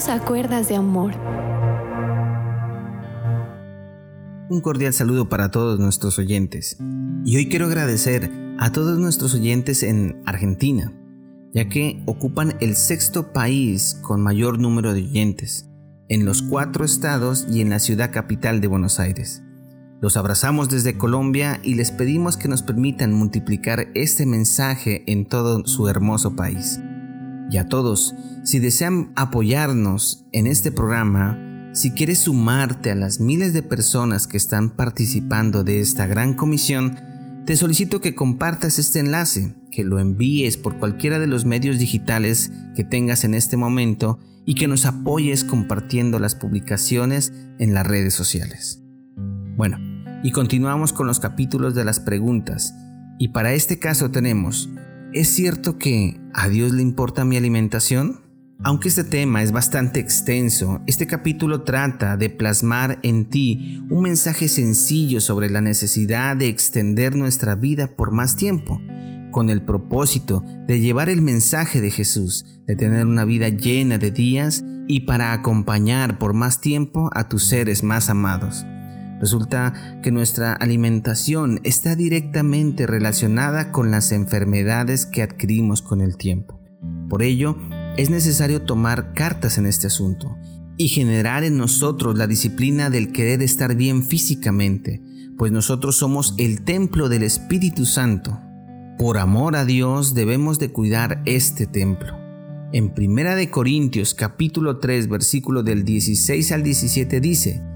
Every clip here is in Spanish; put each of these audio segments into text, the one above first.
Dios a cuerdas de amor. Un cordial saludo para todos nuestros oyentes. Y hoy quiero agradecer a todos nuestros oyentes en Argentina, ya que ocupan el sexto país con mayor número de oyentes, en los cuatro estados y en la ciudad capital de Buenos Aires. Los abrazamos desde Colombia y les pedimos que nos permitan multiplicar este mensaje en todo su hermoso país. Y a todos, si desean apoyarnos en este programa, si quieres sumarte a las miles de personas que están participando de esta gran comisión, te solicito que compartas este enlace, que lo envíes por cualquiera de los medios digitales que tengas en este momento y que nos apoyes compartiendo las publicaciones en las redes sociales. Bueno, y continuamos con los capítulos de las preguntas. Y para este caso tenemos, ¿es cierto que a Dios le importa mi alimentación? Aunque este tema es bastante extenso, este capítulo trata de plasmar en ti un mensaje sencillo sobre la necesidad de extender nuestra vida por más tiempo, con el propósito de llevar el mensaje de Jesús, de tener una vida llena de días y para acompañar por más tiempo a tus seres más amados. Resulta que nuestra alimentación está directamente relacionada con las enfermedades que adquirimos con el tiempo. Por ello, es necesario tomar cartas en este asunto y generar en nosotros la disciplina del querer estar bien físicamente, pues nosotros somos el templo del Espíritu Santo. Por amor a Dios debemos de cuidar este templo. En 1 de Corintios capítulo 3 versículo del 16 al 17 dice: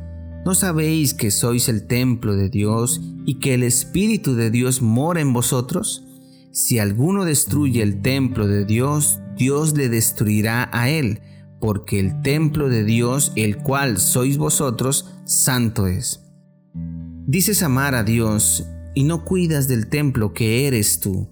¿No sabéis que sois el templo de Dios y que el Espíritu de Dios mora en vosotros? Si alguno destruye el templo de Dios, Dios le destruirá a él, porque el templo de Dios, el cual sois vosotros, santo es. Dices amar a Dios y no cuidas del templo que eres tú.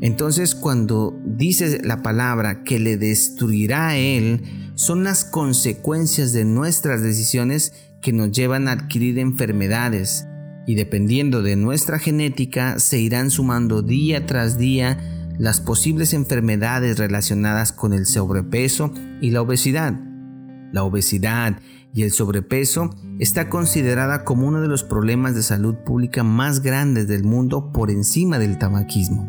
Entonces cuando dices la palabra que le destruirá a él, son las consecuencias de nuestras decisiones que nos llevan a adquirir enfermedades, y dependiendo de nuestra genética se irán sumando día tras día las posibles enfermedades relacionadas con el sobrepeso y la obesidad. La obesidad y el sobrepeso está considerada como uno de los problemas de salud pública más grandes del mundo por encima del tabaquismo.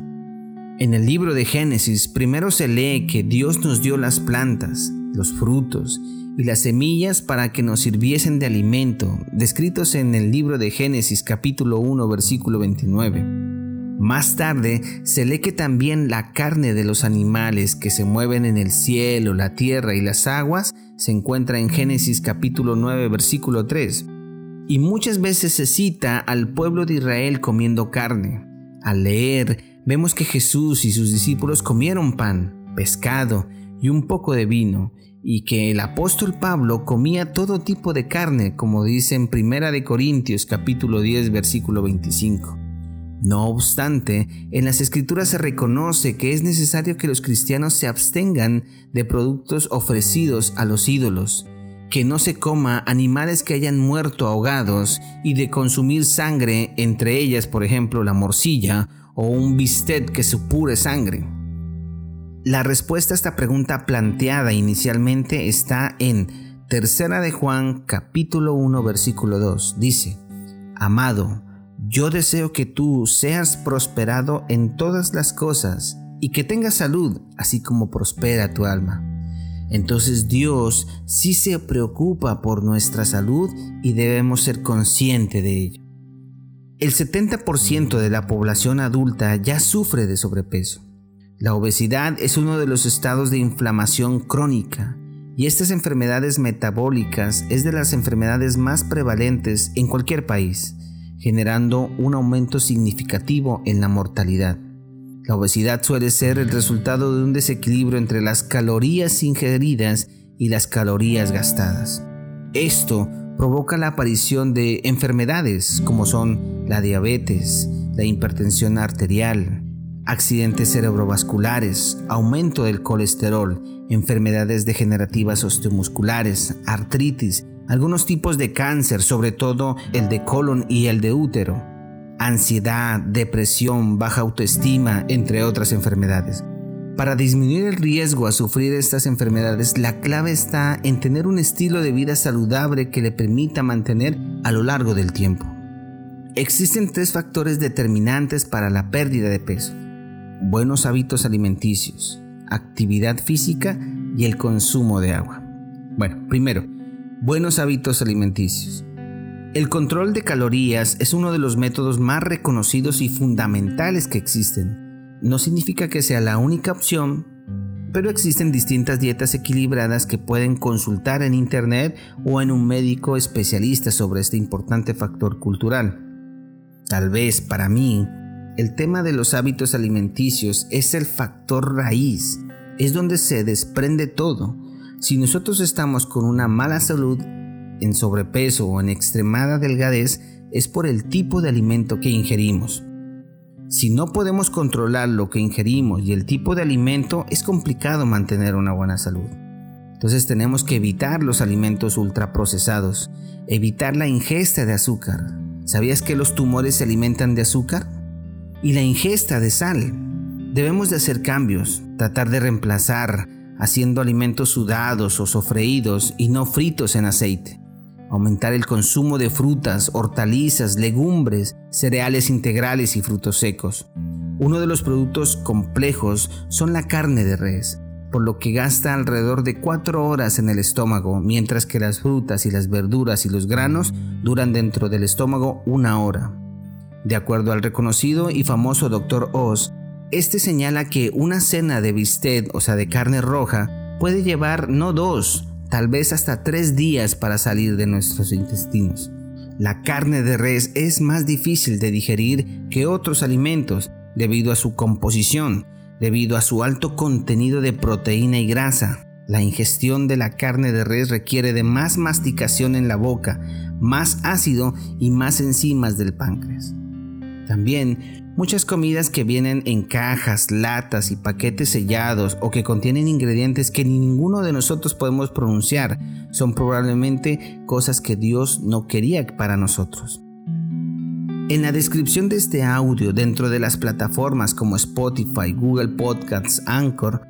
En el libro de Génesis primero se lee que Dios nos dio las plantas, los frutos y las semillas para que nos sirviesen de alimento, descritos en el libro de Génesis capítulo 1 versículo 29. Más tarde se lee que también la carne de los animales que se mueven en el cielo, la tierra y las aguas se encuentra en Génesis capítulo 9 versículo 3. Y muchas veces se cita al pueblo de Israel comiendo carne. Al leer, vemos que Jesús y sus discípulos comieron pan, pescado y un poco de vino, y que el apóstol Pablo comía todo tipo de carne, como dice en Primera de Corintios capítulo 10 versículo 25. No obstante, en las escrituras se reconoce que es necesario que los cristianos se abstengan de productos ofrecidos a los ídolos, que no se coma animales que hayan muerto ahogados y de consumir sangre, entre ellas por ejemplo la morcilla o un bistec que supure sangre. La respuesta a esta pregunta planteada inicialmente está en Tercera de Juan capítulo 1 versículo 2. Dice, Amado, yo deseo que tú seas prosperado en todas las cosas y que tengas salud, así como prospera tu alma. Entonces Dios sí se preocupa por nuestra salud y debemos ser conscientes de ello. El 70% de la población adulta ya sufre de sobrepeso. La obesidad es uno de los estados de inflamación crónica y estas enfermedades metabólicas es de las enfermedades más prevalentes en cualquier país generando un aumento significativo en la mortalidad. La obesidad suele ser el resultado de un desequilibrio entre las calorías ingeridas y las calorías gastadas. Esto provoca la aparición de enfermedades como son la diabetes, la hipertensión arterial, accidentes cerebrovasculares, aumento del colesterol, enfermedades degenerativas osteomusculares, artritis, algunos tipos de cáncer, sobre todo el de colon y el de útero, ansiedad, depresión, baja autoestima, entre otras enfermedades. Para disminuir el riesgo a sufrir estas enfermedades, la clave está en tener un estilo de vida saludable que le permita mantener a lo largo del tiempo. Existen tres factores determinantes para la pérdida de peso. Buenos hábitos alimenticios, actividad física y el consumo de agua. Bueno, primero, buenos hábitos alimenticios. El control de calorías es uno de los métodos más reconocidos y fundamentales que existen no significa que sea la única opción, pero existen distintas dietas equilibradas que pueden consultar en internet o en un médico especialista sobre este importante factor cultural. Tal vez para mí, el tema de los hábitos alimenticios es el factor raíz, es donde se desprende todo. Si nosotros estamos con una mala salud, en sobrepeso o en extremada delgadez, es por el tipo de alimento que ingerimos. Si no podemos controlar lo que ingerimos y el tipo de alimento, es complicado mantener una buena salud. Entonces tenemos que evitar los alimentos ultraprocesados, evitar la ingesta de azúcar. ¿Sabías que los tumores se alimentan de azúcar? Y la ingesta de sal. Debemos de hacer cambios, tratar de reemplazar haciendo alimentos sudados o sofreídos y no fritos en aceite aumentar el consumo de frutas, hortalizas, legumbres, cereales integrales y frutos secos. Uno de los productos complejos son la carne de res, por lo que gasta alrededor de 4 horas en el estómago, mientras que las frutas y las verduras y los granos duran dentro del estómago una hora. De acuerdo al reconocido y famoso Dr. Oz, este señala que una cena de bistec, o sea de carne roja, puede llevar no dos, tal vez hasta tres días para salir de nuestros intestinos. La carne de res es más difícil de digerir que otros alimentos debido a su composición, debido a su alto contenido de proteína y grasa. La ingestión de la carne de res requiere de más masticación en la boca, más ácido y más enzimas del páncreas. También Muchas comidas que vienen en cajas, latas y paquetes sellados o que contienen ingredientes que ni ninguno de nosotros podemos pronunciar son probablemente cosas que Dios no quería para nosotros. En la descripción de este audio dentro de las plataformas como Spotify, Google Podcasts, Anchor,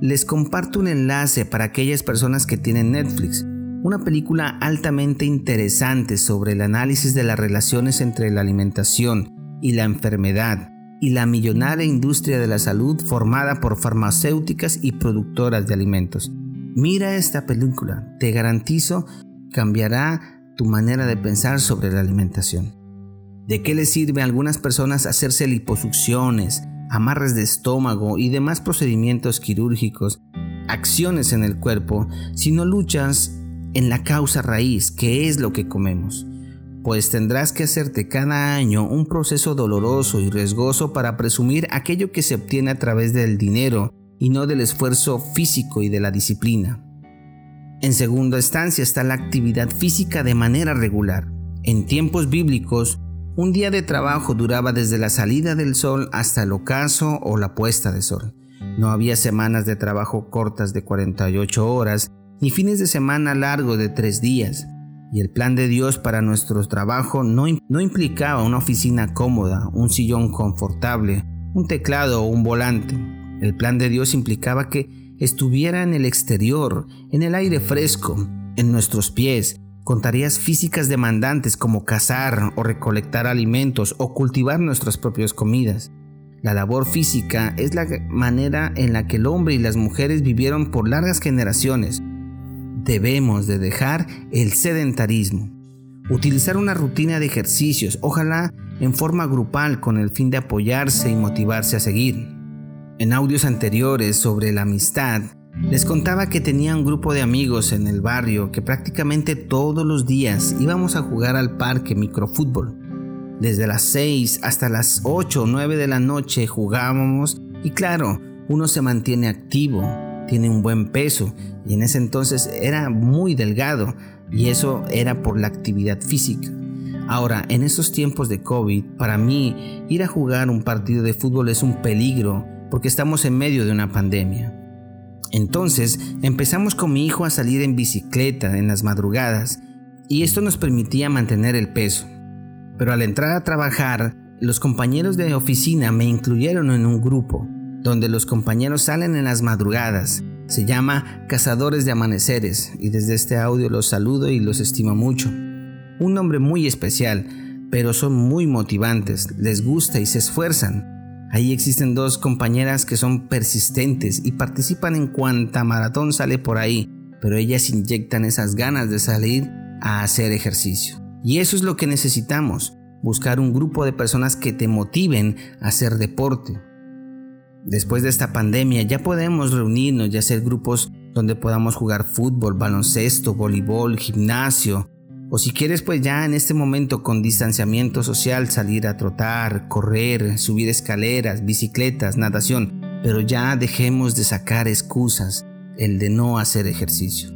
les comparto un enlace para aquellas personas que tienen Netflix, una película altamente interesante sobre el análisis de las relaciones entre la alimentación, y la enfermedad y la millonaria industria de la salud formada por farmacéuticas y productoras de alimentos. Mira esta película, te garantizo cambiará tu manera de pensar sobre la alimentación. ¿De qué le sirve a algunas personas hacerse liposucciones, amarres de estómago y demás procedimientos quirúrgicos, acciones en el cuerpo, si no luchas en la causa raíz, que es lo que comemos? Pues tendrás que hacerte cada año un proceso doloroso y riesgoso para presumir aquello que se obtiene a través del dinero y no del esfuerzo físico y de la disciplina. En segunda instancia está la actividad física de manera regular. En tiempos bíblicos, un día de trabajo duraba desde la salida del sol hasta el ocaso o la puesta de sol. No había semanas de trabajo cortas de 48 horas, ni fines de semana largos de tres días y el plan de Dios para nuestro trabajo no, implicaba una oficina cómoda, un sillón confortable, un teclado o un volante. El plan de Dios implicaba que estuviera en el exterior, en el aire fresco, en nuestros pies, con tareas físicas demandantes como cazar o recolectar alimentos o cultivar nuestras propias comidas. La labor física es la manera en la que el hombre y las mujeres vivieron por largas generaciones, debemos de dejar el sedentarismo. Utilizar una rutina de ejercicios, ojalá en forma grupal con el fin de apoyarse y motivarse a seguir. En audios anteriores sobre la amistad, les contaba que tenía un grupo de amigos en el barrio que prácticamente todos los días íbamos a jugar al parque microfútbol. Desde las 6 hasta las 8 o 9 de la noche jugábamos y claro, uno se mantiene activo, tiene un buen peso y en ese entonces era muy delgado y eso era por la actividad física. Ahora, en estos tiempos de COVID, para mí ir a jugar un partido de fútbol es un peligro porque estamos en medio de una pandemia. Entonces empezamos con mi hijo a salir en bicicleta en las madrugadas y esto nos permitía mantener el peso. Pero al entrar a trabajar, los compañeros de oficina me incluyeron en un grupo donde los compañeros salen en las madrugadas. Se llama Cazadores de Amaneceres y desde este audio los saludo y los estimo mucho. Un nombre muy especial, pero son muy motivantes, les gusta y se esfuerzan. Ahí existen dos compañeras que son persistentes y participan en cuanta maratón sale por ahí, pero ellas inyectan esas ganas de salir a hacer ejercicio. Y eso es lo que necesitamos, buscar un grupo de personas que te motiven a hacer deporte. Después de esta pandemia ya podemos reunirnos y hacer grupos donde podamos jugar fútbol, baloncesto, voleibol, gimnasio. O si quieres pues ya en este momento con distanciamiento social salir a trotar, correr, subir escaleras, bicicletas, natación. Pero ya dejemos de sacar excusas, el de no hacer ejercicio.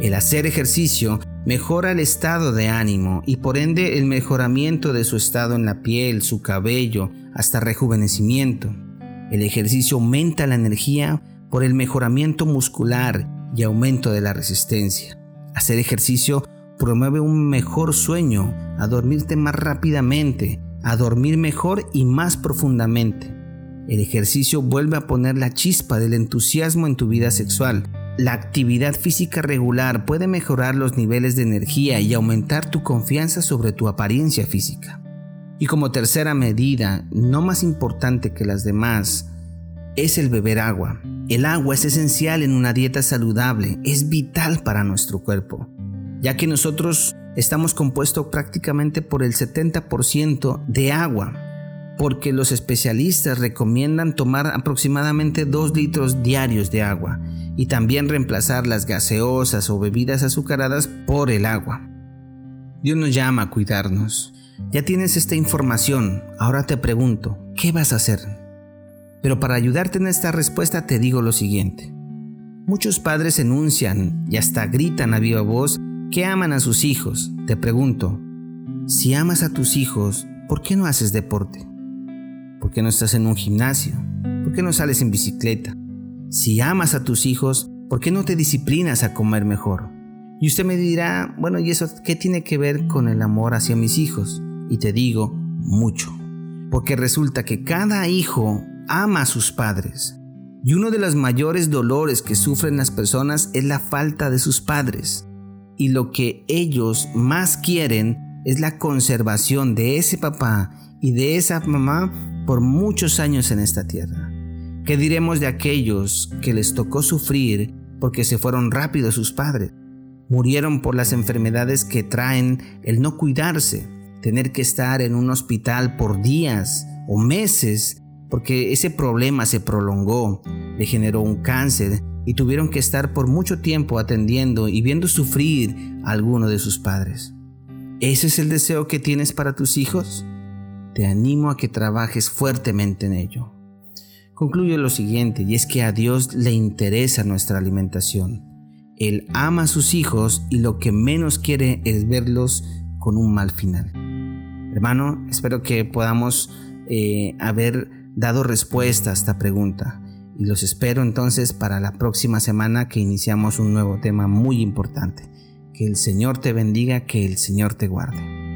El hacer ejercicio mejora el estado de ánimo y por ende el mejoramiento de su estado en la piel, su cabello, hasta rejuvenecimiento. El ejercicio aumenta la energía por el mejoramiento muscular y aumento de la resistencia. Hacer ejercicio promueve un mejor sueño, a dormirte más rápidamente, a dormir mejor y más profundamente. El ejercicio vuelve a poner la chispa del entusiasmo en tu vida sexual la actividad física regular puede mejorar los niveles de energía y aumentar tu confianza sobre tu apariencia física. Y como tercera medida, no más importante que las demás, es el beber agua. El agua es esencial en una dieta saludable, es vital para nuestro cuerpo, ya que nosotros estamos compuestos prácticamente por el 70% de agua, porque los especialistas recomiendan tomar aproximadamente 2 litros diarios de agua y también reemplazar las gaseosas o bebidas azucaradas por el agua. Dios nos llama a cuidarnos. Ya tienes esta información, ahora te pregunto, ¿qué vas a hacer? Pero para ayudarte en esta respuesta te digo lo siguiente. Muchos padres enuncian y hasta gritan a viva voz que aman a sus hijos. Te pregunto, si amas a tus hijos, ¿por qué no haces deporte? ¿Por qué no estás en un gimnasio? ¿Por qué no sales en bicicleta? Si amas a tus hijos, ¿por qué no te disciplinas a comer mejor? Y usted me dirá, bueno, ¿y eso qué tiene que ver con el amor hacia mis hijos? Y te digo, mucho. Porque resulta que cada hijo ama a sus padres. Y uno de los mayores dolores que sufren las personas es la falta de sus padres. Y lo que ellos más quieren es la conservación de ese papá y de esa mamá por muchos años en esta tierra. ¿Qué diremos de aquellos que les tocó sufrir porque se fueron rápido sus padres? Murieron por las enfermedades que traen el no cuidarse, tener que estar en un hospital por días o meses porque ese problema se prolongó, le generó un cáncer y tuvieron que estar por mucho tiempo atendiendo y viendo sufrir a alguno de sus padres. ¿Ese es el deseo que tienes para tus hijos? Te animo a que trabajes fuertemente en ello. Concluye lo siguiente, y es que a Dios le interesa nuestra alimentación. Él ama a sus hijos y lo que menos quiere es verlos con un mal final. Hermano, espero que podamos eh, haber dado respuesta a esta pregunta y los espero entonces para la próxima semana que iniciamos un nuevo tema muy importante. Que el Señor te bendiga, que el Señor te guarde.